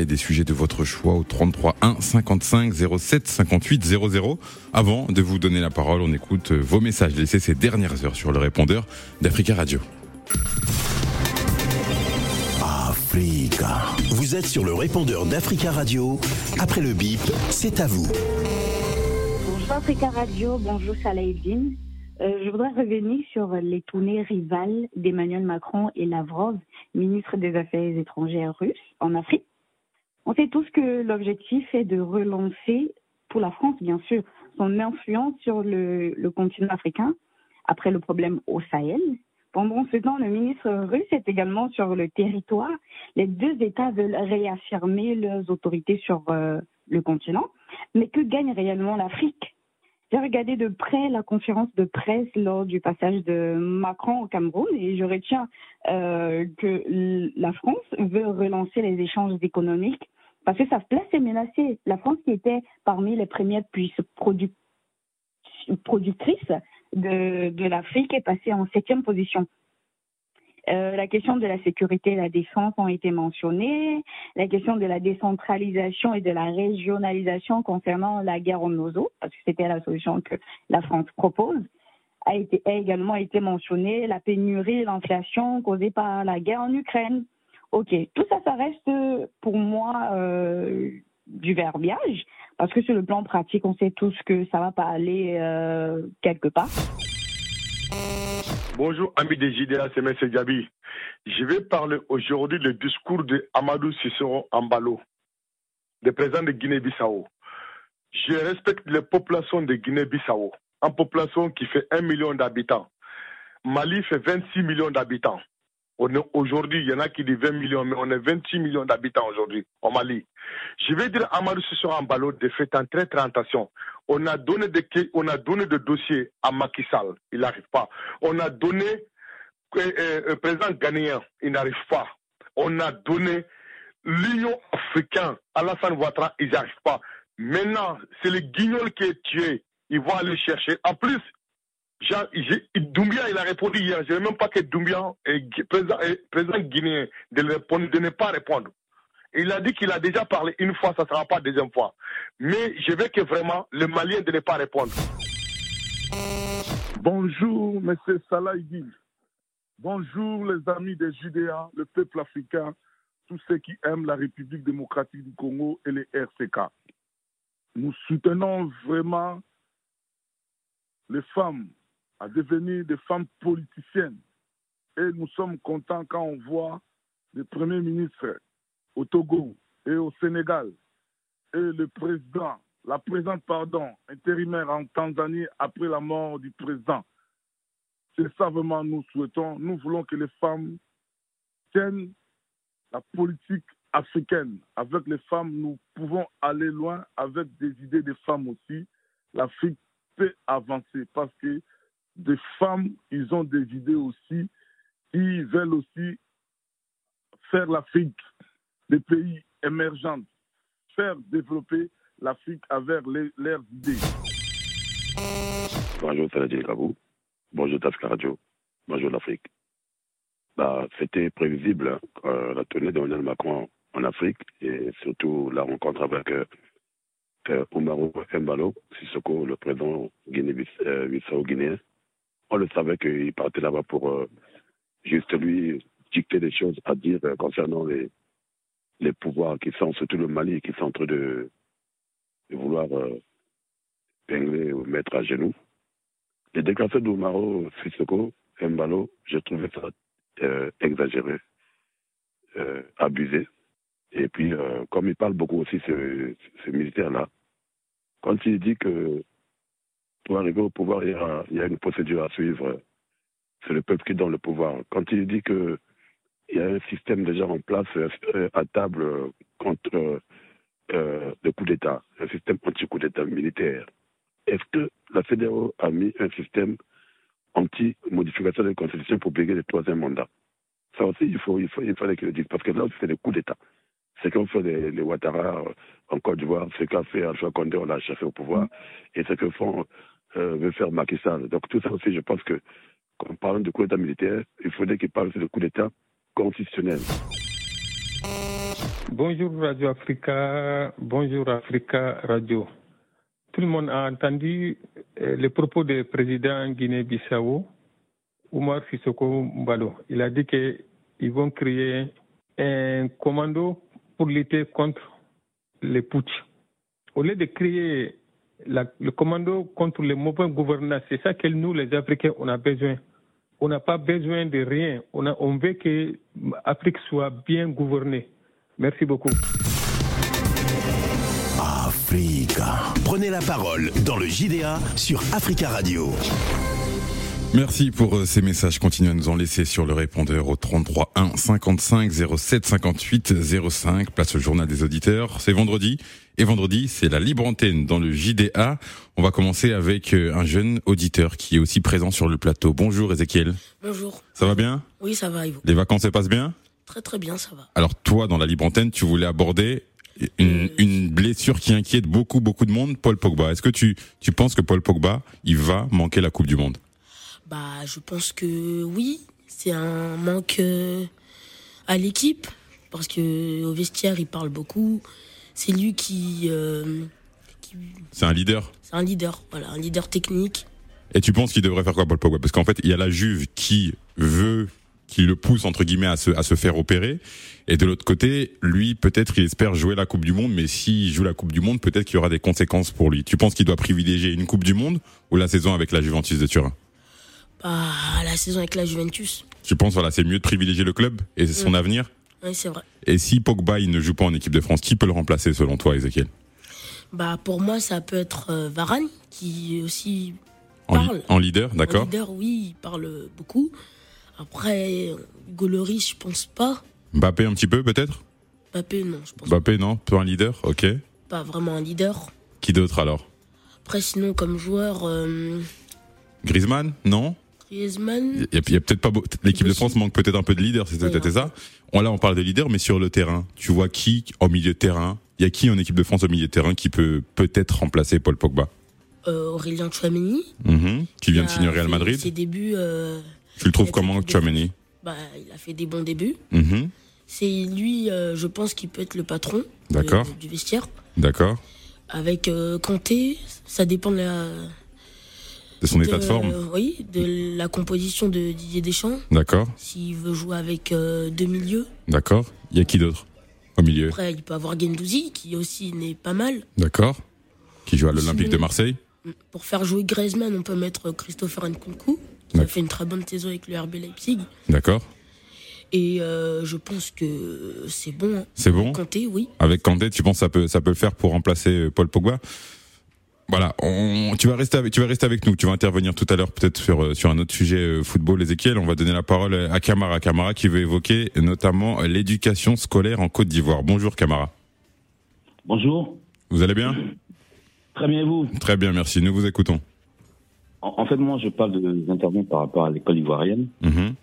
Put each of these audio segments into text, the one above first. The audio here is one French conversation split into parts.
Et des sujets de votre choix au 33 1 55 07 58 00. Avant de vous donner la parole, on écoute vos messages laissés ces dernières heures sur le répondeur d'Africa Radio. Africa. Vous êtes sur le répondeur d'Africa Radio. Après le bip, c'est à vous. Bonjour Africa Radio, bonjour Salah Eddin. Euh, je voudrais revenir sur les tournées rivales d'Emmanuel Macron et Lavrov, ministre des Affaires étrangères russes, en Afrique. On sait tous que l'objectif est de relancer, pour la France bien sûr, son influence sur le, continent africain après le problème au Sahel. Pendant ce temps, le ministre russe est également sur le territoire. Les deux États veulent réaffirmer leurs autorités sur euh, le continent. Mais que gagne réellement l'Afrique? J'ai regardé de près la conférence de presse lors du passage de Macron au Cameroun et je retiens euh, que la France veut relancer les échanges économiques parce que sa place est menacée. La France qui était parmi les premières puissances productrices de, l'Afrique est passée en septième position. Euh, la question de la sécurité et la défense ont été mentionnées. La question de la décentralisation et de la régionalisation concernant la guerre en Ozo, parce que c'était la solution que la France propose, a, été, a également été mentionnée. La pénurie, l'inflation causée par la guerre en Ukraine. Ok, tout ça, ça reste pour moi euh, du verbiage, parce que sur le plan pratique, on sait tous que ça va pas aller euh, quelque part. Bonjour, amis des JDA, c'est M. Gabi. Je vais parler aujourd'hui du discours de Amadou Cicero Ambalo, le président de Guinée-Bissau. Je respecte les populations de Guinée-Bissau, une population qui fait 1 million d'habitants. Mali fait 26 millions d'habitants. Aujourd'hui, il y en a qui disent 20 millions, mais on est 26 millions d'habitants aujourd'hui au Mali. Je vais dire Amadou Sissoko Ambalo de faire un très très attention. On a donné des on a donné dossiers à Macky Sall, il n'arrive pas. On a donné le euh, euh, président ghanéen, il n'arrive pas. On a donné l'Union africaine, Alassane Ouattara, ils n'arrivent pas. Maintenant, c'est le guignol qui est tué. Ils vont aller chercher. En plus, Doumbia, il a répondu hier. Je ne même pas que Doumbia, est président, président guinéen, de, de ne pas répondre. Il a dit qu'il a déjà parlé une fois, ça ne sera pas deuxième fois. Mais je veux que vraiment le Malien de ne pas répondre. Bonjour, M. Salah Bonjour, les amis des Judéas, le peuple africain, tous ceux qui aiment la République démocratique du Congo et les RCK. Nous soutenons vraiment les femmes à devenir des femmes politiciennes. Et nous sommes contents quand on voit le Premier ministre au Togo et au Sénégal et le président, la présidente, pardon, intérimaire en Tanzanie après la mort du président. C'est ça vraiment nous souhaitons. Nous voulons que les femmes tiennent la politique africaine. Avec les femmes, nous pouvons aller loin avec des idées des femmes aussi. L'Afrique peut avancer parce que des femmes, ils ont des idées aussi, ils veulent aussi faire l'Afrique des pays émergents, faire développer l'Afrique avec leurs idées. Bonjour Saladin Kabou, bonjour Tafka Radio, bonjour l'Afrique. Bah, C'était prévisible hein, euh, la tournée d'Emmanuel Macron en Afrique et surtout la rencontre avec euh, euh Oumaro Mbalo, Sissoko, le président Guinée-Bissau-Guinéen. On le savait qu'il partait là-bas pour euh, juste lui dicter des choses à dire euh, concernant les, les pouvoirs qui sont, surtout le Mali, qui sont en train de, vouloir euh, pingler ou mettre à genoux. Les déclarations d'Oumaro Sissoko, Mbalo, j'ai trouvé ça exagéré, abusé. Et puis, comme il parle beaucoup aussi, ce, ce militaire-là, quand il dit que pour arriver au pouvoir, il y, a, une procédure à suivre. C'est le peuple qui donne le pouvoir. Quand il dit qu'il y a un système déjà en place euh, à table contre euh, le coup d'État, un système anti-coup d'État militaire, est-ce que la CDAO a mis un système anti-modification de la Constitution pour payer le troisième mandat? Ça aussi, il, faut, il, faut, il fallait qu'il le dise, parce que là aussi, c'est le coup d'État. Ce qu'ont fait les, les Ouattara en Côte d'Ivoire, ce qu'a fait Alpha Condé, on l'a cherché au pouvoir, et ce que font euh, veut faire Macky Sall. Donc tout ça aussi, je pense que, quand on parle de coup d'État militaire, il faudrait qu'il parle de coup d'État constitutionnel. Bonjour Radio Africa, bonjour Africa Radio. Tout le monde a entendu euh, les propos du président Guinée-Bissau, Oumar Sissoko Mbalo. Il a dit qu'ils vont créer un commando pour lutter contre les putsch. Au lieu de créer le commando contre les mauvais gouvernants, c'est ça que nous, les Africains, on a besoin. On n'a pas besoin de rien. On, on veut que l'Afrique soit bien gouvernée. Merci beaucoup. Africa. Prenez la parole dans le JDA sur Africa Radio. Merci pour euh, ces messages. Continuez à nous en laisser sur le répondeur au 33 1 55 07 58 05. Place au journal des auditeurs. C'est vendredi. Et vendredi, c'est la libre antenne dans le JDA. On va commencer avec euh, un jeune auditeur qui est aussi présent sur le plateau. Bonjour Ezekiel. Bonjour. Ça va bien? Oui, ça va, Ivo. Les vacances se passent bien? Très très bien, ça va. Alors toi, dans la libre antenne, tu voulais aborder une, une blessure qui inquiète beaucoup beaucoup de monde, Paul Pogba. Est-ce que tu, tu penses que Paul Pogba, il va manquer la Coupe du Monde? Bah, je pense que oui, c'est un manque euh, à l'équipe parce que au vestiaire, il parle beaucoup. C'est lui qui, euh, qui- C'est un leader c'est un leader, voilà, un leader technique. Et tu penses qu'il devrait faire quoi, Paul Pogba? Parce qu'en fait, il y a la Juve qui veut, qui le pousse entre guillemets à se, à se faire opérer, et de l'autre côté, lui, peut-être, il espère jouer la Coupe du Monde, mais s'il joue la Coupe du Monde, peut-être qu'il y aura des conséquences pour lui. Tu penses qu'il doit privilégier une Coupe du Monde ou la saison avec la Juventus de Turin? Bah, la saison avec la Juventus. Tu penses voilà, c'est mieux de privilégier le club et son Mm. avenir Oui, c'est vrai. Et si Pogba il ne joue pas en équipe de France, qui peut le remplacer selon toi, Ezekiel Bah, pour moi, ça peut être euh, Varane qui aussi en, li- parle. en leader, En d'accord leader, oui, il parle beaucoup. Après, Hugo Lloris, je pense pas. Mbappé un petit peu peut-être Mbappé, non, je pense Mbappé non, pas un leader, ok. pas vraiment un leader. Qui d'autre alors Après, sinon, comme joueur, euh, Griezmann Non Griezmann, Il y a, peut-être pas l'équipe de. France manque peut-être un peu de leader, c'est peut-être ça. On là on parle de leader, mais sur le terrain, tu vois qui au milieu de terrain Il y a qui en équipe de France au milieu de terrain qui peut peut-être remplacer Paul Pogba? Euh, Aurélien Chouameni. Mhm. Qui vient de signer au Real Madrid. Ses débuts, euh, Tu le trouves comment, Chouameni bah, il a fait des bons débuts. Mhm. C'est lui, euh, je pense, qui peut être le patron D'accord. du vestiaire. D'accord. Avec Kanté, ça dépend de la, De son état de forme Oui, de la composition de Didier Deschamps. D'accord. S'il veut jouer avec euh, deux milieux. D'accord. Il y a qui d'autre au milieu? Après, il peut avoir Gendouzi, qui aussi n'est pas mal. D'accord. Qui joue à l'Olympique de Marseille Pour faire jouer Griezmann, on peut mettre Christopher Nkunku, qui a fait une très bonne saison avec le RB Leipzig. D'accord. Et euh, je pense que c'est bon. hein. C'est bon Kanté, oui. Avec Kanté, tu penses que ça peut ça peut le faire pour remplacer euh, Paul Pogba? Voilà, on, tu vas rester avec tu vas rester avec nous. Tu vas intervenir tout à l'heure peut-être sur euh, sur un autre sujet euh, football. Ezekiel, on va donner la parole à Camara. Camara qui veut évoquer notamment l'éducation scolaire en Côte d'Ivoire. Bonjour Camara. Bonjour. Vous allez bien? Très bien, et vous? Très bien, merci. Nous vous écoutons. en, en fait, moi, je parle de, des par rapport à l'école ivoirienne. Mhm.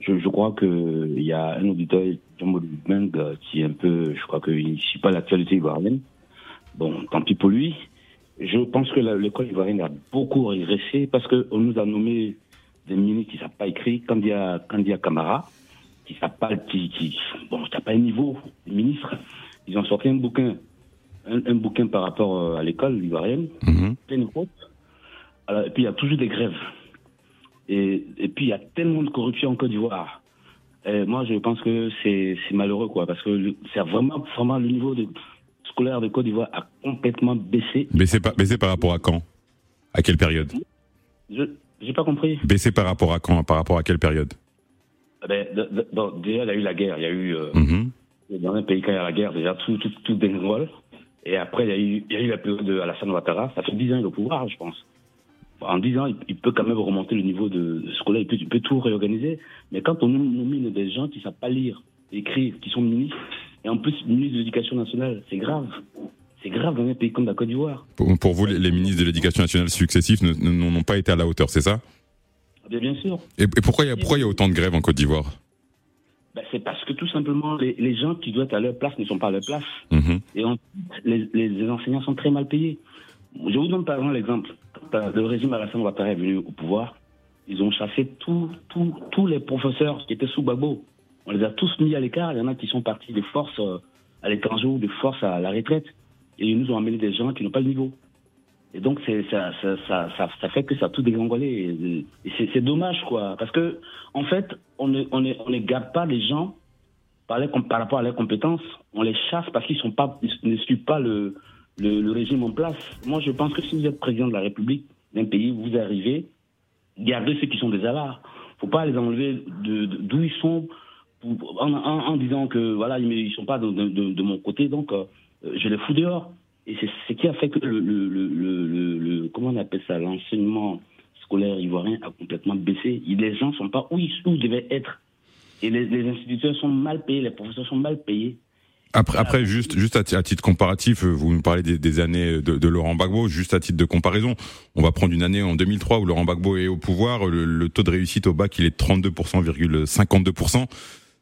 Je, je crois que il y a un auditeur, euh, qui est un peu, je crois qu'il ne suit pas l'actualité ivoirienne. Bon, tant pis pour lui. Je pense que l'école ivoirienne a beaucoup régressé parce qu'on nous a nommé des ministres qui ne savent pas écrire, Candia, Candia Camara, qui ne savent pas, qui, qui, bon, qui n'a pas un niveau, les ministres. Ils ont sorti un bouquin, un, un bouquin par rapport euh, à l'école ivoirienne, Mhm. plein de fautes. Alors, et puis il y a toujours des grèves. Et, et puis il y a tellement de corruption en Côte d'Ivoire. Moi, je pense que c'est malheureux, quoi, parce que c'est vraiment, vraiment le niveau de, scolaire de Côte d'Ivoire a complètement baissé. Baissé par baissé par rapport à quand? À quelle période? Je j'ai pas compris. Baissé par rapport à quand? Par rapport à quelle période? Eh Ben, de- de- bon, déjà, il y a eu la guerre. Il y a eu euh, Mhm. dans un pays quand il y a la guerre, déjà tout tout tout dégringole. Et après, il y a eu il y a eu la période de Alassane Ouattara. Ça fait 10 ans il est au pouvoir, je pense. En 10 ans, il, il peut quand même remonter le niveau de, scolaire. Il peut, il peut tout réorganiser. Mais quand on nomine des gens qui savent pas lire, écrire, qui sont ministres, et en plus ministres de l'éducation nationale, c'est grave. C'est grave dans un pays comme la Côte d'Ivoire. pour, pour vous, les les ministres de l'Éducation nationale successifs n'ont pas été à la hauteur, c'est ça? Ah Bien, bien sûr. et, et pourquoi il y a y autant de grèves en Côte d'Ivoire? Ben, c'est parce que tout simplement, les, les gens qui doivent être à leur place ne sont pas à leur place. Mhm. Et on- les, les- enseignants sont très mal payés. Je vous donne par exemple l'exemple. Euh, le régime Alassane Ouattara est venu au pouvoir, ils ont chassé tous les professeurs qui étaient sous Gbagbo. On les a tous mis à l'écart. Il y en a qui sont partis des forces, euh, à l'étranger ou de force à la retraite. Et ils nous ont amené des gens qui n'ont pas le niveau. Et donc, ça, fait que ça a tout dégringolé. Et, c'est dommage, quoi. Parce que, en fait, on ne, on garde pas les gens par, rapport à leurs compétences. On les chasse parce qu'ils ne suivent pas le, le, régime en place. Moi, je pense que si vous êtes président de la République d'un pays, vous arrivez, gardez ceux qui sont déjà là. faut pas les enlever d'où ils sont en, disant que voilà, ils ne sont pas de, mon côté, donc euh, je les fous dehors. Et c'est ce qui a fait que le, le, le, comment on appelle ça, l'enseignement scolaire ivoirien a complètement baissé. Les gens ne sont pas où ils, devaient être. Et les, les instituteurs sont mal payés, les professeurs sont mal payés. Après, après, juste, juste à, titre comparatif, vous nous parlez des, années de, Laurent Gbagbo. Juste à titre de comparaison, on va prendre une année en 2003 où Laurent Gbagbo est au pouvoir. Le, taux de réussite au bac, il est 32,52%.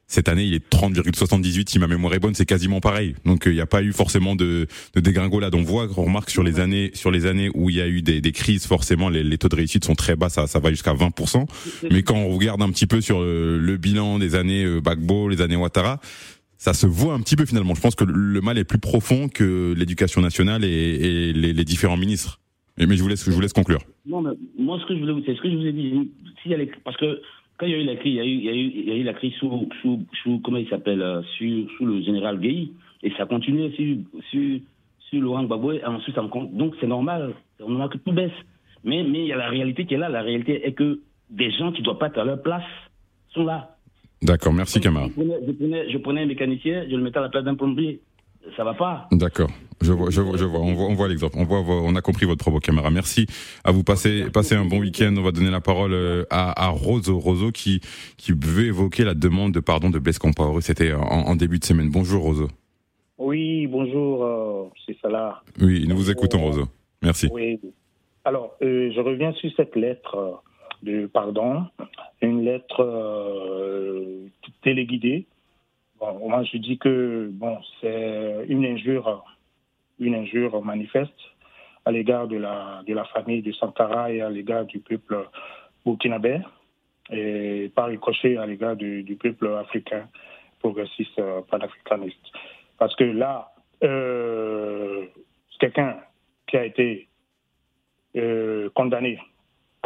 Cette année, il est 30,78. Si ma mémoire est bonne, c'est quasiment pareil. Donc, euh, il n'y a pas eu forcément de, de dégringolade. On voit, on remarque sur les années, sur les années où il y a eu des, crises, forcément, les, taux de réussite sont très bas. Ça, ça va jusqu'à 20%. Mais quand on regarde un petit peu sur le, le bilan des années euh, Bagbo, les années Ouattara, ça se voit un petit peu finalement. Je pense que le mal est plus profond que l'éducation nationale et, les, différents ministres. Mais, je vous laisse, je vous laisse conclure. Non, mais moi, ce que je voulais vous c'est ce que je vous ai dit. parce que quand il y a eu la crise, il y a eu, il y a eu, il y a eu la crise sous, sous, sous comment il s'appelle, euh, sous, sous, le général Gueye, et ça a continué sur, sur, sur Laurent Gbagbo, et ensuite, donc c'est normal, c'est normal que tout baisse. Mais, mais il y a la réalité qui est là. La réalité est que des gens qui ne doivent pas être à leur place sont là. D'accord, merci Camara. Je prenais, un mécanicien, je le mettais à la place d'un plombier. Ça va pas. D'accord. Je vois, je vois, je vois. On voit, on voit l'exemple. On voit, on a compris votre propos, Camara. Merci à vous. Passez, passez un bon week-end. On va donner la parole euh, à, à Roso, Roso qui, qui veut évoquer la demande de pardon de Blaise Compaoré. C'était en, début de semaine. Bonjour, Roso. Oui, bonjour, euh, c'est Salah. Oui, nous vous écoutons, Roso. Merci. Oui. Alors, euh, je reviens sur cette lettre de pardon, une lettre euh, téléguidée. Bon, moi, je dis que bon, c'est une injure, une injure manifeste à l'égard de la, de la famille de Sankara et à l'égard du peuple burkinabé et par ricochet à l'égard du, peuple africain progressiste euh, panafricaniste. Parce que là, euh, quelqu'un qui a été euh, condamné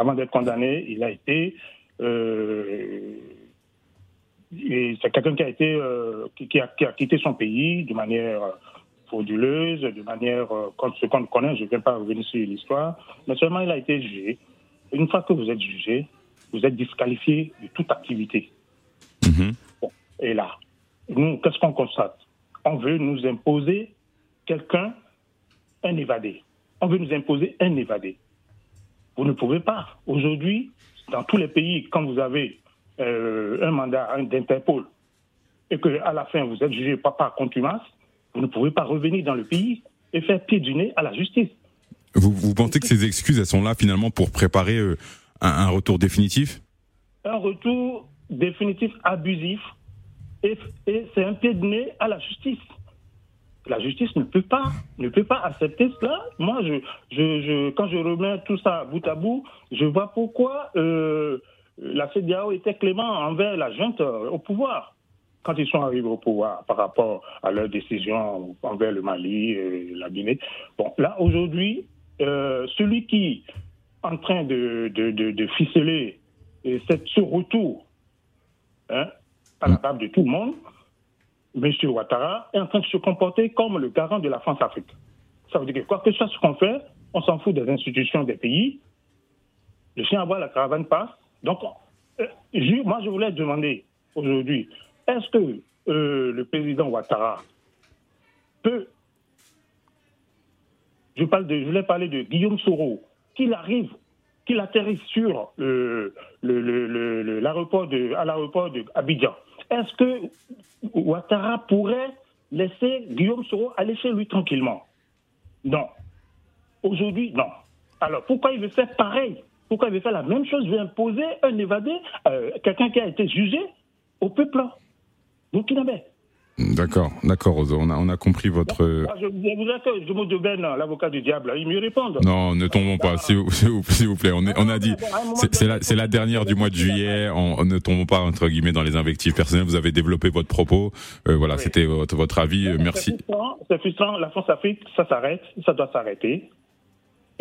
avant d'être condamné, il a été. Euh, c'est quelqu'un qui a été euh, qui, a, quitté son pays de manière frauduleuse, de manière euh, comme ce qu'on connaît. Je ne vais pas revenir sur l'histoire, mais seulement il a été jugé. Une fois que vous êtes jugé, vous êtes disqualifié de toute activité. Mm-hmm. et là, nous, qu'est-ce qu'on constate? On veut nous imposer quelqu'un, un évadé. On veut nous imposer un évadé. Vous ne pouvez pas. Aujourd'hui, dans tous les pays, quand vous avez euh, un mandat d'Interpol et qu'à la fin vous êtes jugé pas par contumace, vous ne pouvez pas revenir dans le pays et faire pied du nez à la justice. Vous, pensez que ces excuses, elles sont là finalement pour préparer euh, un, retour définitif? Un retour définitif abusif et c'est un pied de nez à la justice la justice ne peut pas, ne peut pas accepter cela. Moi, je, je, quand je remets tout ça bout à bout, je vois pourquoi euh, la CDAO était clément envers la junte euh, au pouvoir quand ils sont arrivés au pouvoir par rapport à leurs décisions envers le Mali et la Guinée. Bon, là, aujourd'hui, euh, celui qui est en train de, de, ficeler ce retour hein, à la table de tout le monde, M. Ouattara est en train de se comporter comme le garant de la France-Afrique. Ça veut dire que quoi que ce soit ce qu'on fait, on s'en fout des institutions des pays. Le chien à bois, la caravane passe. Donc, euh, moi, je voulais demander aujourd'hui, est-ce que euh, le président Ouattara peut. Je, parle voulais parler de Guillaume Soro, qu'il arrive, qu'il atterrisse sur l'aéroport de, à l'aéroport de Abidjan est-ce que Ouattara pourrait laisser Guillaume Soro aller chez lui tranquillement? Non. Aujourd'hui, non. Alors pourquoi il veut faire pareil? Pourquoi il veut faire la même chose? Il veut imposer un évadé, euh, quelqu'un qui a été jugé au peuple burkinabé. D'accord, d'accord. On a, on a compris votre. Ah, je, je vous êtes, je me Ben, l'avocat du diable, il me répond. Non, ne tombons pas, s'il vous, vous- plaît. On, est, on a dit, c'est c'est la, la dernière du mois de juillet. On, ne tombons pas entre guillemets dans les invectives personnelles. Vous avez développé votre propos. Euh, voilà, c'était votre, votre avis. Merci. C'est frustrant, c'est frustrant, la France-Afrique, ça s'arrête, ça doit s'arrêter.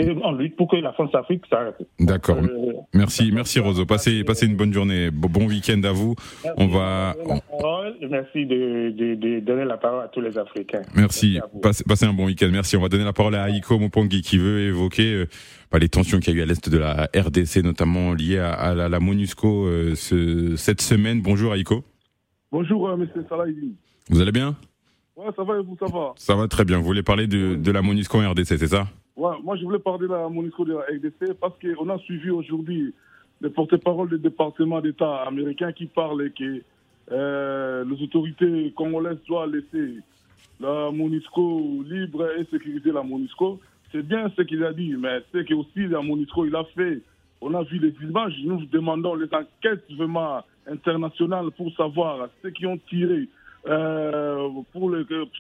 Et on lutte pour que la France-Afrique s'arrête. D'accord. Euh, Merci, merci Rosa. Passez, passez une bonne journée. Bon, bon week-end à vous. On va. Merci de donner la parole, et Merci de, de, de donner la parole à tous les Africains. Merci. vous. Passez, passez un bon week-end. Merci. On va donner la parole à Aiko Mopongi qui veut évoquer euh, bah, les tensions qu'il y a eu à l'est de la RDC, notamment liées à, à la, la MONUSCO euh, ce- cette semaine. Bonjour Aiko. Bonjour, euh, monsieur Salahidi. Vous allez bien? Ouais, ça va et vous, ça va? Ça va très bien. Vous voulez parler de, de la MONUSCO en RDC, c'est ça? Moi, je voulais parler de la MONUSCO de la RDC parce qu'on a suivi aujourd'hui le porte-parole du département d'État américain qui parle que euh, les autorités congolaises doivent laisser la MONUSCO libre et sécuriser la MONUSCO. C'est bien ce qu'il a dit, mais c'est que aussi la MONUSCO, il a fait, on a vu les images, nous demandons les enquêtes vraiment internationales pour savoir ceux qui ont tiré, euh, pour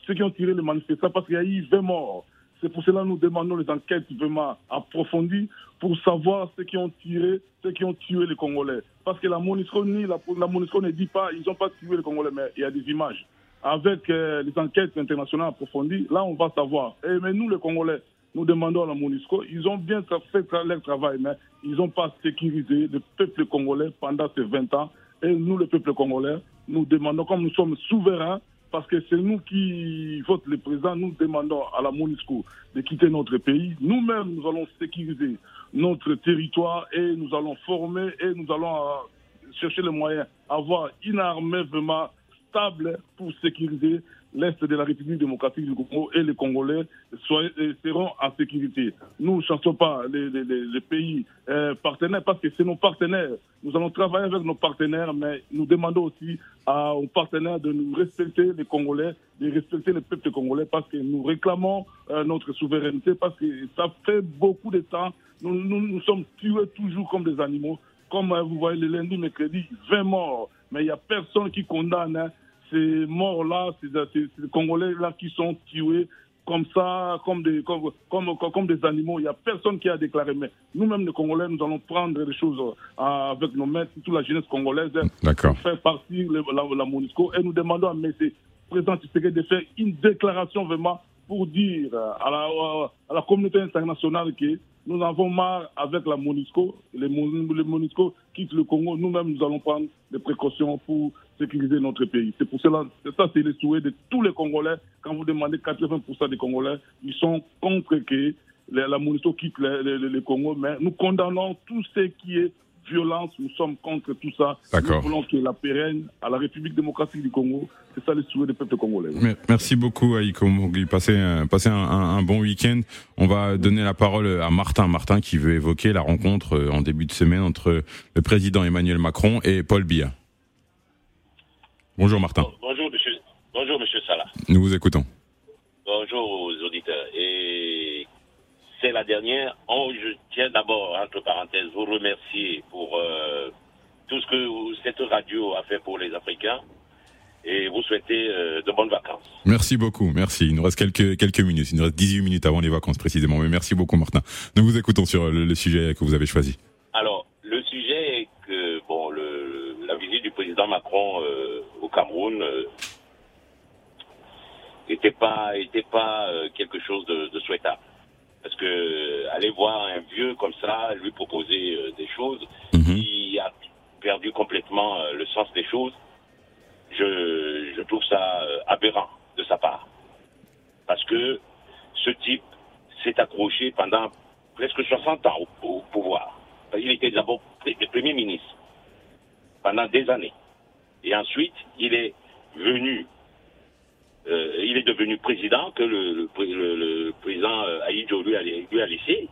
ceux qui ont tiré les manifestants, parce qu'il y a eu 20 morts. C'est pour cela que nous demandons les enquêtes vraiment approfondies pour savoir ceux qui ont tiré, ceux qui ont tué les Congolais. Parce que la MONUSCO, la, la MONUSCO ne dit pas, ils n'ont pas tué les Congolais, mais il y a des images. Avec euh, les enquêtes internationales approfondies, là, on va savoir. Et, mais nous, les Congolais, nous demandons à la MONUSCO, ils ont bien fait leur travail, mais ils n'ont pas sécurisé le peuple congolais pendant ces 20 ans. Et nous, le peuple congolais, nous demandons, comme nous sommes souverains, parce que c'est nous qui vote le président, nous demandons à la MONUSCO de quitter notre pays. Nous-mêmes, nous allons sécuriser notre territoire et nous allons former et nous allons euh, chercher les moyens, avoir une armée vraiment stable pour sécuriser l'Est de la République démocratique du Congo et les Congolais seront en sécurité. Nous ne chassons pas les, pays euh, partenaires parce que c'est nos partenaires. Nous allons travailler avec nos partenaires, mais nous demandons aussi aux partenaires de nous respecter les Congolais, de respecter le peuple congolais parce que nous réclamons euh, notre souveraineté parce que ça fait beaucoup de temps. Nous, nous, nous sommes tués toujours comme des animaux. Comme euh, vous voyez le lundi, mercredi, 20 morts. Mais il n'y a personne qui condamne hein, ces morts-là, ces, ces- ces Congolais-là qui sont tués comme ça, comme des, comme, comme, des animaux. Il n'y a personne qui a déclaré. Mais nous-mêmes, les Congolais, nous allons prendre les choses euh, avec nos mains, toute la jeunesse congolaise, pour faire partie la, la MONUSCO. Et nous demandons à M. Président Tshisekedi de faire une déclaration vraiment pour dire à la, à la communauté internationale que nous avons marre avec la MONUSCO. Les, les MONUSCO quittent le Congo. Nous-mêmes, nous allons prendre des précautions pour sécuriser notre pays. C'est pour cela, ça, c'est le souhait de tous les Congolais. Quand vous demandez 80% des Congolais, ils sont contre que la, MONUSCO quitte le, le- le- le Congo. Mais nous condamnons tout ce qui est violence. Nous sommes contre tout ça. Nous voulons que la pérenne à la République démocratique du Congo, c'est ça le souhait des peuples congolais. Mer- Merci beaucoup Aiko Mogli. Passez, un, passez un, un- un bon week-end. On va donner la parole à Martin. Martin qui veut évoquer la rencontre euh, en début de semaine entre le président Emmanuel Macron et Paul Biya. Bonjour Martin. Bonjour, monsieur, bonjour, monsieur Salah. Nous vous écoutons. Bonjour aux auditeurs. Et c'est la dernière. Oh, je tiens d'abord, entre parenthèses, vous remercier pour euh, tout ce que cette radio a fait pour les Africains et vous souhaiter euh, de bonnes vacances. Merci beaucoup. Merci. Il nous reste quelques, quelques minutes. Il nous reste 18 minutes avant les vacances précisément. Mais merci beaucoup Martin. Nous vous écoutons sur le, le sujet que vous avez choisi. Alors, le sujet est que bon, le, la visite du président Macron euh, Cameroun euh, n'était pas, était pas euh, quelque chose de, de souhaitable. Parce que euh, aller voir un vieux comme ça, lui proposer euh, des choses, qui a perdu complètement euh, le sens des choses, je, je trouve ça euh, aberrant de sa part. Parce que ce type s'est accroché pendant presque 60 ans au, au pouvoir. Il était d'abord le Premier ministre pendant des années. Et ensuite, il est venu, euh, il est devenu président que le, le pré- le- le président euh, Aïdjo lui a, laissé.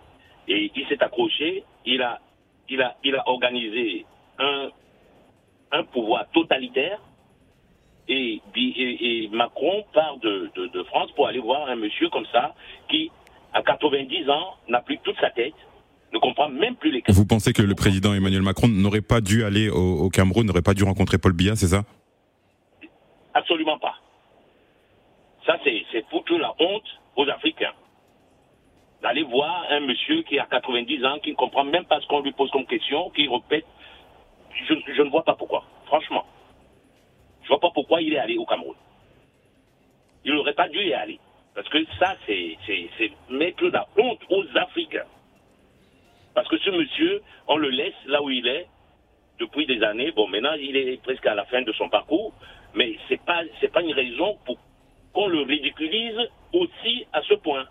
Et il s'est accroché, il a, il, a, il a organisé un, pouvoir totalitaire. Et, Macron part de France pour aller voir un monsieur comme ça qui, à 90 ans, n'a plus toute sa tête, ne comprend même plus les Vous pensez que le président Emmanuel Macron n'aurait pas dû aller au, au Cameroun, n'aurait pas dû rencontrer Paul Biya, c'est ça? Absolument pas. Ça, c'est foutre la honte aux Africains. D'aller voir un monsieur qui a 90 ans, qui ne comprend même pas ce qu'on lui pose comme question, qui répète. Je, je ne vois pas pourquoi, franchement. Je ne vois pas pourquoi il est allé au Cameroun. Il n'aurait pas dû y aller. Parce que ça, c'est mettre la honte aux Africains. Parce que ce monsieur, on le laisse là où il est depuis des années. Bon, maintenant, il est presque à la fin de son parcours. Mais ce n'est pas, pas une raison pour qu'on le ridiculise aussi à ce point.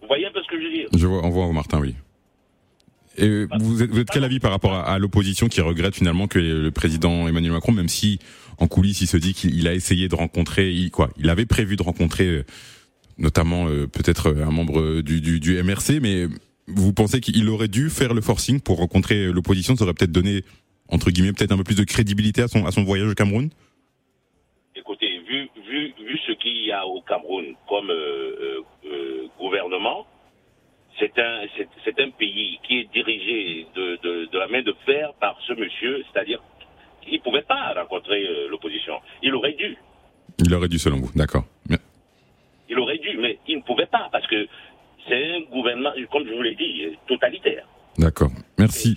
Vous voyez un peu ce que je veux dire? Je vois, on voit Martin, oui. Et vous êtes, vous êtes quel avis par rapport à, l'opposition qui regrette finalement que le président Emmanuel Macron, même si en coulisses il se dit qu'il a essayé de rencontrer, il, quoi, il avait prévu de rencontrer euh, notamment euh, peut-être un membre du MRC, mais vous pensez qu'il aurait dû faire le forcing pour rencontrer l'opposition? Ça aurait peut-être donné entre guillemets peut-être un peu plus de crédibilité à son à son voyage au Cameroun? Écoutez, vu vu vu ce qu'il y a au Cameroun comme euh, gouvernement c'est un, c'est, un pays qui est dirigé de, de, de, la main de fer par ce monsieur, c'est-à-dire qu'il ne pouvait pas rencontrer euh, l'opposition. Il aurait dû. Il aurait dû, selon vous, d'accord. Il aurait dû, mais il ne pouvait pas, parce que c'est un gouvernement, comme je vous l'ai dit, totalitaire. D'accord, merci.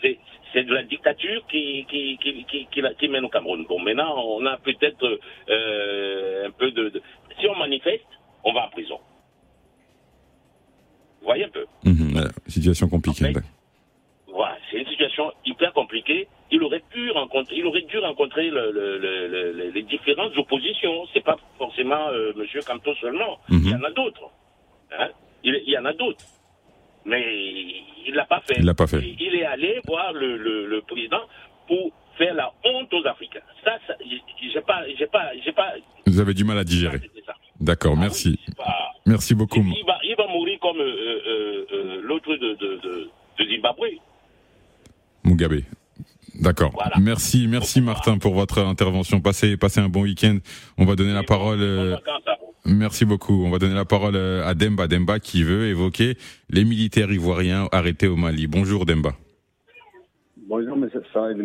C'est, de la dictature qui, qui, qui, qui, qui, mène au Cameroun. Bon, maintenant, on a peut-être euh, un peu de. Si on manifeste, on va en prison. Vous voyez un peu? Mhm, Situation compliquée. voilà, c'est une situation hyper compliquée. Il aurait pu rencontrer, il aurait dû rencontrer le, les différentes oppositions. C'est pas forcément M. Monsieur Canto seulement. Il y mhm. en a d'autres. Il, y en a d'autres. Mais il l'a pas fait. Il l'a pas fait. Il est allé voir le, président pour faire la honte aux Africains. Ça, ça j'ai pas, j'ai pas, j'ai pas. Vous avez du mal à digérer. D'accord, ah merci. merci beaucoup. Il va, il va, mourir comme euh, euh, euh, l'autre de, de, de, Zimbabwe. Mugabe. D'accord. Merci, merci Martin pour votre intervention. Passez, passez un bon week-end. On va donner la parole. Merci beaucoup. On va donner la parole à Demba. Demba qui veut évoquer les militaires ivoiriens arrêtés au Mali. Bonjour Demba. Bonjour Monsieur Saïd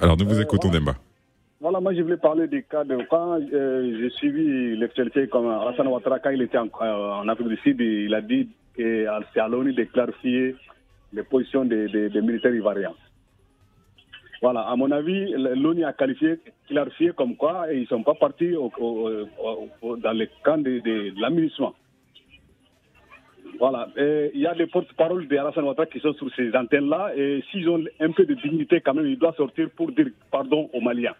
Alors nous vous écoutons Demba. Voilà, moi je voulais parler du cas de quand euh, j'ai suivi l'actualité comme Hassan Ouattara, quand il était en, euh, Afrique du Sud, il a dit que c'est à l'ONU de clarifier les positions des, militaires ivoiriens. Voilà, à mon avis, l'ONU a qualifié, clarifié comme quoi ils ne sont pas partis dans le camp de, de, Voilà, il y a des porte-paroles de Alassane Ouattara qui sont sur ces antennes-là et s'ils ont un peu de dignité quand même, ils doivent sortir pour dire pardon aux Maliens.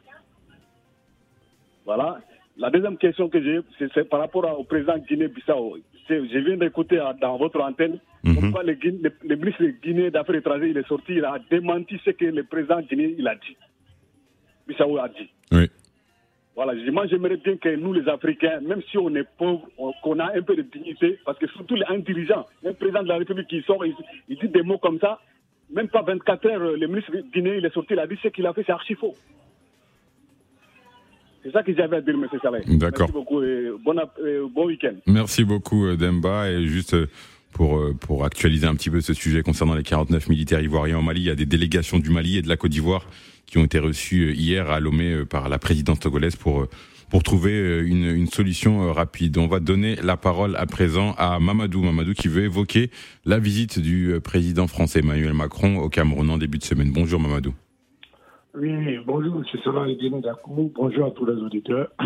Voilà. La deuxième question que j'ai, c'est par rapport au président Guinée-Bissau. Je viens d'écouter dans votre antenne mhm. pourquoi le, ministre de Guinée d'Affaires étrangères il est sorti, il a démenti ce que le président Guinée il a dit. Bissau a dit. Oui. Voilà, moi j'aimerais bien que nous les Africains, même si on est pauvres, qu'on a un peu de dignité, parce que surtout un dirigeant, un président de la République qui sort, il, dit des mots comme ça, même pas 24 heures, le ministre de Guinée il est sorti, il a dit ce qu'il a fait, c'est archi faux. C'est ça que j'avais à dire, M. Saleh. D'accord. Merci beaucoup et bon, bon week-end. Merci beaucoup, euh, Demba. Et juste euh, pour, euh, pour actualiser un petit peu ce sujet concernant les 49 militaires ivoiriens au Mali, il y a des délégations du Mali et de la Côte d'Ivoire qui ont été reçues hier à Lomé par la présidence togolaise pour pour trouver une, solution rapide. On va donner la parole à présent à Mamadou. Mamadou qui veut évoquer la visite du président français Emmanuel Macron au Cameroun en début de semaine. Bonjour Mamadou. Oui, bonjour M. Dakou, bonjour à tous les auditeurs.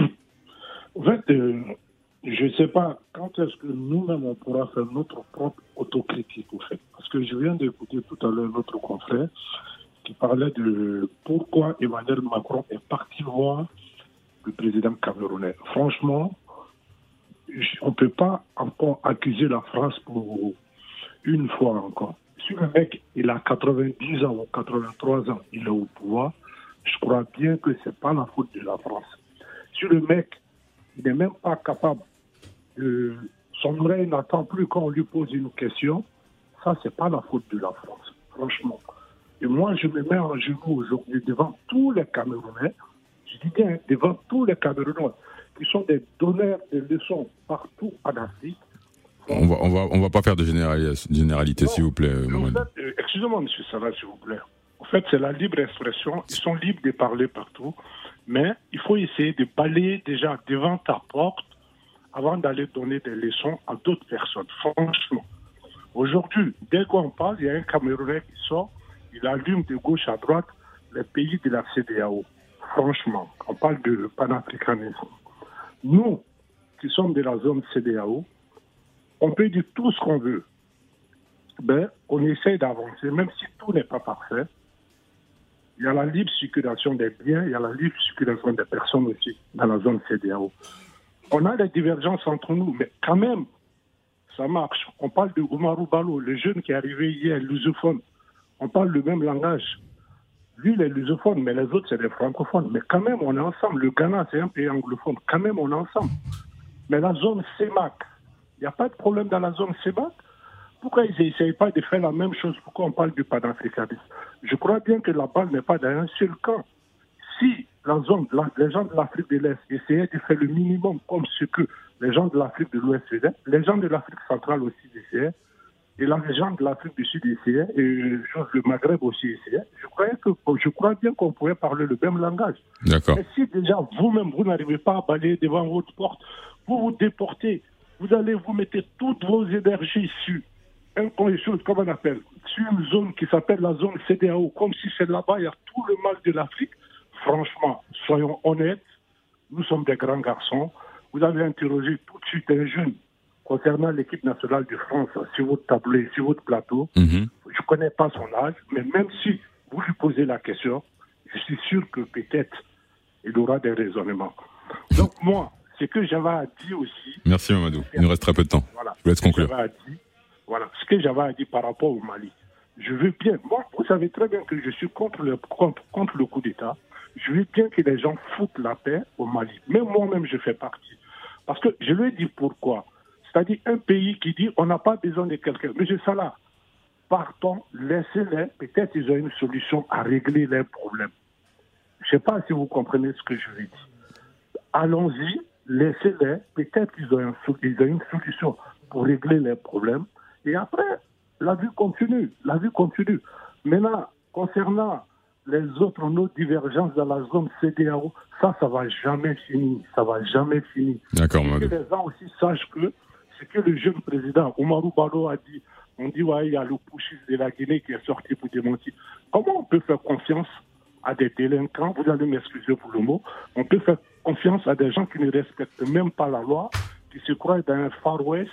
En fait, euh, je ne sais pas quand est-ce que nous-mêmes on pourra faire notre propre autocritique, au fait? Parce que je viens d'écouter tout à l'heure notre confrère qui parlait de pourquoi Emmanuel Macron est parti voir le président camerounais. Franchement, on ne peut pas encore accuser la France pour une fois encore si le mec il a 90 ans ou 83 ans, il est au pouvoir, je crois bien que ce n'est pas la faute de la France. Si le mec il n'est même pas capable de. Son oreille n'attend plus qu'on lui pose une question, ça, c'est pas la faute de la France, franchement. Et moi, je me mets en genoux aujourd'hui devant tous les Camerounais, je dis bien devant tous les Camerounais qui sont des donneurs de leçons partout en Afrique, on va, on va, on va pas faire de généralité, s'il vous plaît. Euh, excusez-moi, monsieur Salah, s'il vous plaît. En fait, c'est la libre expression. Ils sont libres de parler partout. Mais il faut essayer de balayer déjà devant ta porte avant d'aller donner des leçons à d'autres personnes. Franchement. Aujourd'hui, dès qu'on parle, il y a un Camerounais qui sort, il allume de gauche à droite les pays de la CDAO. Franchement, on parle de panafricanisme. Nous, qui sommes de la zone CDAO, on peut dire tout ce qu'on veut. Ben, on essaie d'avancer, même si tout n'est pas parfait. Il y a la libre circulation des biens, il y a la libre circulation des personnes aussi dans la zone CDAO. On a des divergences entre nous, mais quand même, ça marche. On parle de Oumarou Balo, le jeune qui est arrivé hier, lusophone. On parle le même langage. Lui, il est lusophone, mais les autres, c'est des francophones. Mais quand même, on est ensemble. Le Ghana, c'est un pays anglophone. Quand même, on est ensemble. Mais la zone CEMAC, il n'y a pas de problème dans la zone CEMAC. Pourquoi ils n'essayent pas de faire la même chose? Pourquoi on parle du panafricanisme Je crois bien que la balle n'est pas dans un seul camp. Si la zone, les gens de l'Afrique de l'Est essayaient de faire le minimum comme ce que les gens de l'Afrique de l'Ouest faisaient, les gens de l'Afrique centrale aussi essayaient, et les gens de l'Afrique du Sud essayaient, et le Maghreb aussi essayait. Je, croyais que, je crois bien qu'on pouvait parler le même langage. D'accord. Mais si déjà vous-même, vous n'arrivez pas à balayer devant votre porte, vous vous déportez, vous allez vous mettre toutes vos énergies sur un chose, comme on appelle, sur une zone qui s'appelle la zone CDAO, comme si c'est là-bas, il y a tout le mal de l'Afrique. Franchement, soyons honnêtes, nous sommes des grands garçons. Vous avez interrogé tout de suite un jeune concernant l'équipe nationale de France sur votre tableau, sur votre plateau. Mhm. Je ne connais pas son âge, mais même si vous lui posez la question, je suis sûr que peut-être il aura des raisonnements. Donc moi, ce que j'avais à dire aussi. Merci Mamadou. Il nous reste très peu de temps. Voilà. Je vous laisse conclure. voilà. Ce que j'avais à dire par rapport au Mali. Je veux bien. Moi, vous savez très bien que je suis contre le, contre, contre le coup d'État. Je veux bien que les gens foutent la paix au Mali. Même moi-même, je fais partie. Parce que je lui ai dit pourquoi. C'est-à-dire un pays qui dit on n'a pas besoin de quelqu'un. Monsieur Salah, partons, laissez-les. Peut-être ils ont une solution à régler leurs problèmes. Je ne sais pas si vous comprenez ce que je veux dire. Allons-y, laissez-les. Peut-être qu'ils ont, ont, une solution pour régler leurs problèmes. Et après, la vie continue. La vie continue. Maintenant, concernant les autres, nos divergences dans la zone CDAO, ça, ça va jamais finir. Ça va jamais finir. D'accord, Que les gens aussi sachent que ce que le jeune président Omarou Balo a dit, on dit, ouais, il y a le pouchis de la Guinée qui est sorti pour démentir. Comment on peut faire confiance à des délinquants, vous allez m'excuser pour le mot, on peut faire confiance à des gens qui ne respectent même pas la loi, qui se croient dans un Far West,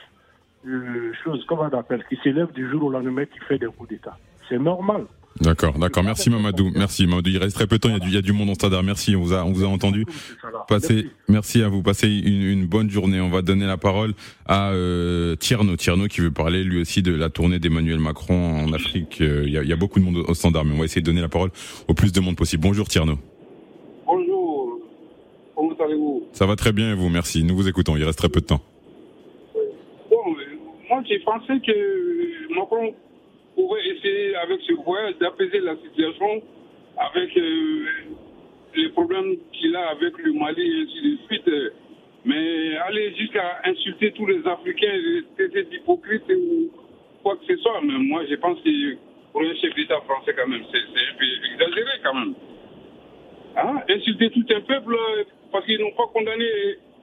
euh, chose, comment on appelle, qui s'élève du jour au lendemain, qui fait des coups d'État. C'est normal. D'accord, d'accord. Merci Mamadou. Merci Mamadou. Il reste très peu de temps. Il y a du, il y a du monde en stade. Merci. On vous a, on vous a entendu. Passez, merci à vous. Passez une, une, bonne journée. On va donner la parole à euh, Tierno. Tierno qui veut parler lui aussi de la tournée d'Emmanuel Macron en Afrique. Euh, il y, a, il y, a, beaucoup de monde au standard, mais on va essayer de donner la parole au plus de monde possible. Bonjour Tierno. Bonjour. Comment allez-vous? Ça va très bien et vous? Merci. Nous vous écoutons. Il reste très peu de temps. Bon, moi j'ai pensé que Macron pouvait essayer avec ce voyage d'apaiser la situation avec euh, les problèmes qu'il a avec le Mali et ainsi de suite. Mais aller jusqu'à insulter tous les Africains, traiter d'hypocrites ou quoi que ce soit, mais moi je pense que pour un chef d'État français quand même, c'est un peu exagéré quand même. Hein? Insulter tout un peuple parce qu'ils n'ont pas condamné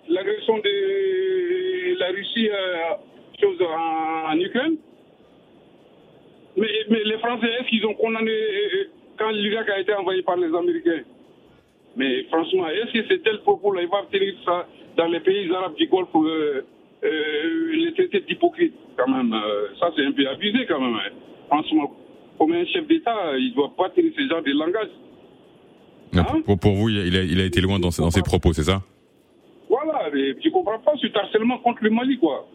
l'agression de la Russie euh, chose en Ukraine. Mais, mais, les Français, est-ce qu'ils ont condamné quand l'Irak a été envoyé par les Américains? Mais franchement, est-ce que c'est tel propos-là? Ils vont tenir ça dans les pays arabes du Golfe euh, euh, les traiter d'hypocrites, quand même. Euh, ça, c'est un peu abusé, quand même. Hein. Franchement, comme un chef d'État, il ne doit pas tenir ce genre de langage. Hein? pour, pour, vous, il a, il a, été loin dans, dans ses propos, c'est ça? Voilà, mais je ne comprends pas ce harcèlement contre le Mali, quoi.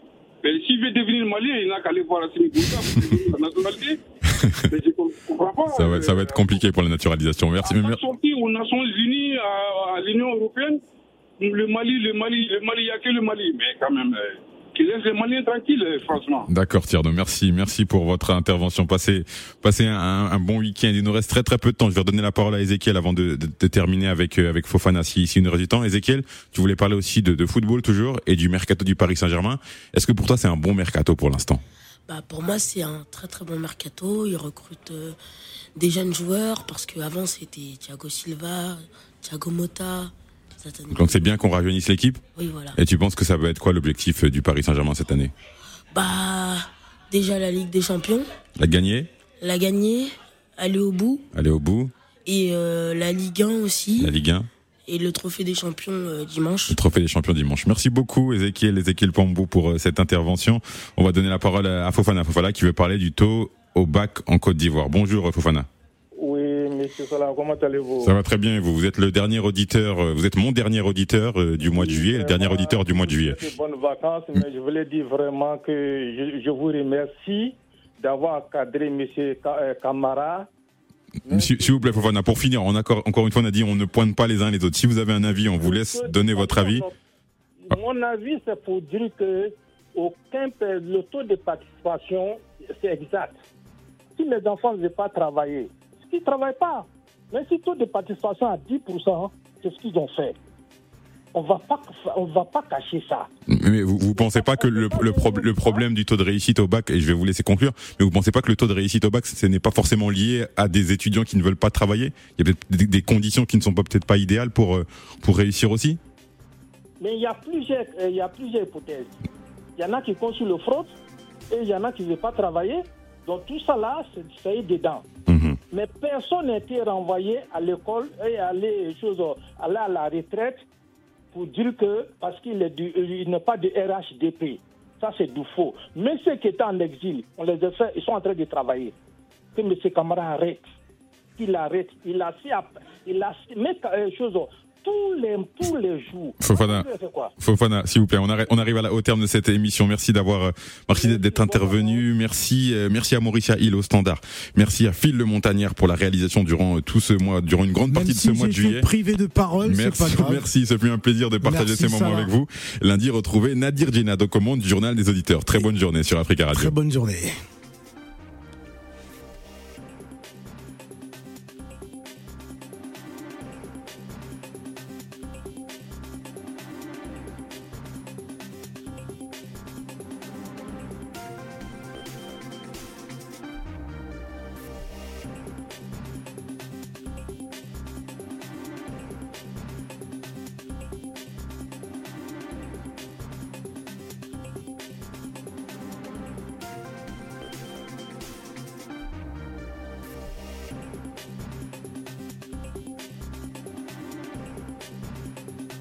Mais s'il veut devenir malien, il n'a qu'à aller voir la Sénégal pour la nationalité. Mais je comprends pas. Ça va, ça va être compliqué pour la naturalisation. Merci. On a sorti aux Nations Unies, à, à l'Union Européenne, le Mali, le Mali, le Mali, il n'y a que le Mali. Mais quand même, euh, qui laisse les Maliens tranquilles, franchement. D'accord, Tierno. Merci, merci pour votre intervention. Passez, passez un, un bon week-end. Il nous reste très très peu de temps. Je vais redonner la parole à Ezekiel avant de, de, de terminer avec euh, avec Fofana si, si une heure du temps. Ezekiel, tu voulais parler aussi de, de football toujours et du mercato du Paris Saint-Germain. Est-ce que pour toi c'est un bon mercato pour l'instant? Bah pour moi c'est un très très bon mercato. Ils recrutent euh, des jeunes joueurs parce qu'avant c'était Thiago Silva, Thiago Motta. Donc c'est bien qu'on rajeunisse l'équipe Oui, voilà. Et tu penses que ça va être quoi l'objectif du Paris Saint-Germain cette année? Bah, déjà la Ligue des Champions. La gagner? La gagner, aller au bout. Aller au bout. Et euh, la Ligue 1 aussi. La Ligue 1 et le trophée des champions euh, dimanche. Le trophée des champions dimanche. Merci beaucoup Ezekiel, Ezekiel Pambou pour euh, cette intervention. On va donner la parole à Fofana Fofana qui veut parler du taux au bac en Côte d'Ivoire. Bonjour Fofana. Oui, monsieur Salah, comment allez-vous? Ça va très bien vous? Vous êtes le dernier auditeur, euh, vous êtes mon dernier auditeur du mois de juillet, le dernier auditeur du mois de juillet. Bonnes vacances, mais je voulais dire vraiment que je, je vous remercie d'avoir cadré monsieur Camara S'il vous plaît, Fofana, pour finir, on a, encore une fois, on a dit on ne pointe pas les uns les autres. Si vous avez un avis, on vous laisse donner votre avis. Mon avis, c'est pour dire que aucun, le taux de participation, c'est exact. Si les enfants ne veulent pas travailler, ils ne travaillent pas. Mais si taux de participation à 10%, c'est ce qu'ils ont fait on va pas, on va pas cacher ça. Mais vous, vous pensez pas que le, le, le, problème du taux de réussite au bac, et je vais vous laisser conclure, mais vous pensez pas que le taux de réussite au bac, ce n'est pas forcément lié à des étudiants qui ne veulent pas travailler? Il y a peut-être des, conditions qui ne sont peut-être pas idéales pour, euh, pour réussir aussi? Mais il y a plusieurs, euh, il y a plusieurs hypothèses. Il y en a qui conçuent le fraude et il y en a qui ne veulent pas travailler. Donc tout ça là, c'est dedans. Mmh. Mais personne n'a été renvoyé à l'école et aller, aller à la retraite pour dire que parce qu'il n'est pas de RHDP. Ça, c'est du faux. Mais ceux qui étaient en exil, on les a fait, ils sont en train de travailler. Que M. Camara arrête. Qu'il arrête. Il a, il a, mais euh, chose, tous les, tous les jours. Fofana, Fofana s'il vous plaît, on arrive, on arrive à la, au terme de cette émission. Merci d'avoir, euh, merci d'être intervenu. Merci, euh, merci à Mauricia Hill au standard. Merci à Phil Le Montagnard pour la réalisation durant euh, tout ce mois, durant une grande partie de ce mois de juillet. privé de parole, merci, pas grave. merci. Ce fut un plaisir de partager merci, ces moments avec vous. Lundi, retrouvez Nadir Djinad au commande du journal des auditeurs. Très bonne journée sur Africa Radio. Très bonne journée.